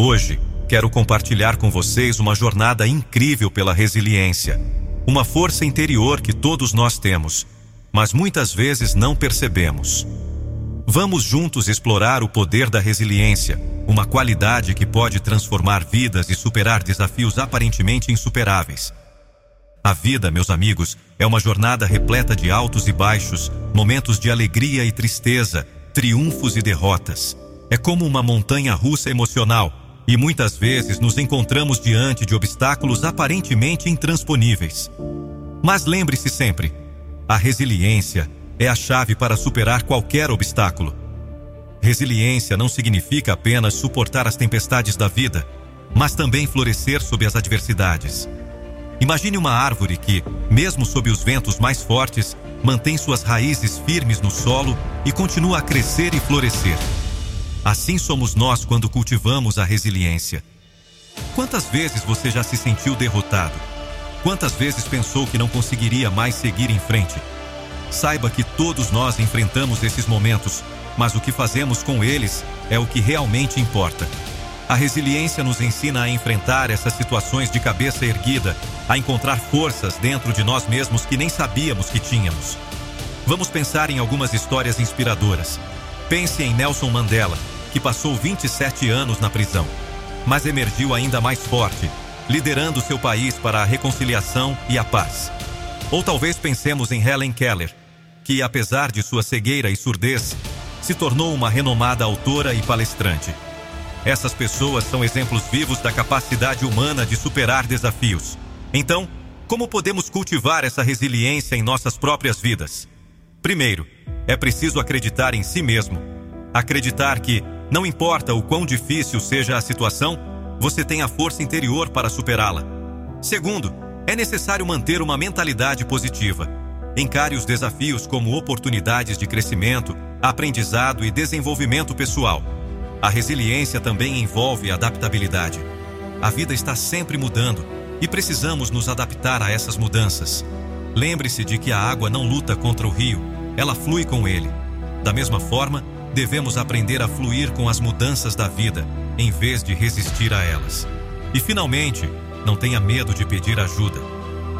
Hoje, quero compartilhar com vocês uma jornada incrível pela resiliência, uma força interior que todos nós temos, mas muitas vezes não percebemos. Vamos juntos explorar o poder da resiliência, uma qualidade que pode transformar vidas e superar desafios aparentemente insuperáveis. A vida, meus amigos, é uma jornada repleta de altos e baixos, momentos de alegria e tristeza, triunfos e derrotas. É como uma montanha russa emocional, e muitas vezes nos encontramos diante de obstáculos aparentemente intransponíveis. Mas lembre-se sempre: a resiliência é a chave para superar qualquer obstáculo. Resiliência não significa apenas suportar as tempestades da vida, mas também florescer sob as adversidades. Imagine uma árvore que, mesmo sob os ventos mais fortes, mantém suas raízes firmes no solo e continua a crescer e florescer. Assim somos nós quando cultivamos a resiliência. Quantas vezes você já se sentiu derrotado? Quantas vezes pensou que não conseguiria mais seguir em frente? Saiba que todos nós enfrentamos esses momentos, mas o que fazemos com eles é o que realmente importa. A resiliência nos ensina a enfrentar essas situações de cabeça erguida, a encontrar forças dentro de nós mesmos que nem sabíamos que tínhamos. Vamos pensar em algumas histórias inspiradoras. Pense em Nelson Mandela, que passou 27 anos na prisão, mas emergiu ainda mais forte, liderando seu país para a reconciliação e a paz. Ou talvez pensemos em Helen Keller, que, apesar de sua cegueira e surdez, se tornou uma renomada autora e palestrante. Essas pessoas são exemplos vivos da capacidade humana de superar desafios. Então, como podemos cultivar essa resiliência em nossas próprias vidas? Primeiro, é preciso acreditar em si mesmo. Acreditar que, não importa o quão difícil seja a situação, você tem a força interior para superá-la. Segundo, é necessário manter uma mentalidade positiva. Encare os desafios como oportunidades de crescimento, aprendizado e desenvolvimento pessoal. A resiliência também envolve adaptabilidade. A vida está sempre mudando e precisamos nos adaptar a essas mudanças. Lembre-se de que a água não luta contra o rio, ela flui com ele. Da mesma forma, devemos aprender a fluir com as mudanças da vida, em vez de resistir a elas. E finalmente, não tenha medo de pedir ajuda.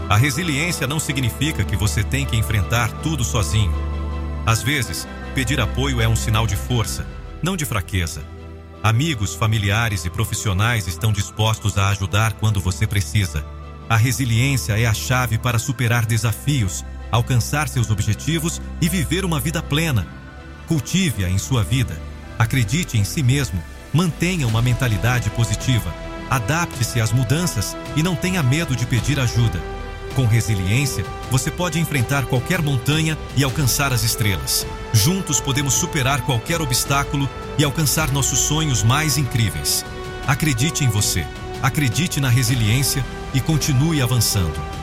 A resiliência não significa que você tem que enfrentar tudo sozinho. Às vezes, pedir apoio é um sinal de força, não de fraqueza. Amigos, familiares e profissionais estão dispostos a ajudar quando você precisa. A resiliência é a chave para superar desafios, alcançar seus objetivos e viver uma vida plena. Cultive-a em sua vida. Acredite em si mesmo. Mantenha uma mentalidade positiva Adapte-se às mudanças e não tenha medo de pedir ajuda. Com resiliência, você pode enfrentar qualquer montanha e alcançar as estrelas. Juntos podemos superar qualquer obstáculo e alcançar nossos sonhos mais incríveis. Acredite em você, acredite na resiliência e continue avançando.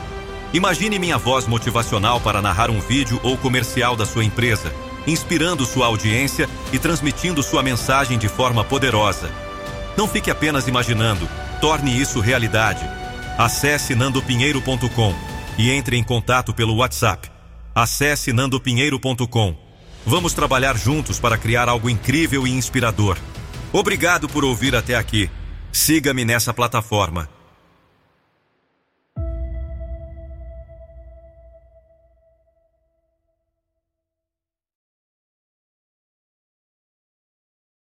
Imagine minha voz motivacional para narrar um vídeo ou comercial da sua empresa, inspirando sua audiência e transmitindo sua mensagem de forma poderosa. Não fique apenas imaginando, torne isso realidade. Acesse nandopinheiro.com e entre em contato pelo WhatsApp. Acesse nandopinheiro.com. Vamos trabalhar juntos para criar algo incrível e inspirador. Obrigado por ouvir até aqui. Siga-me nessa plataforma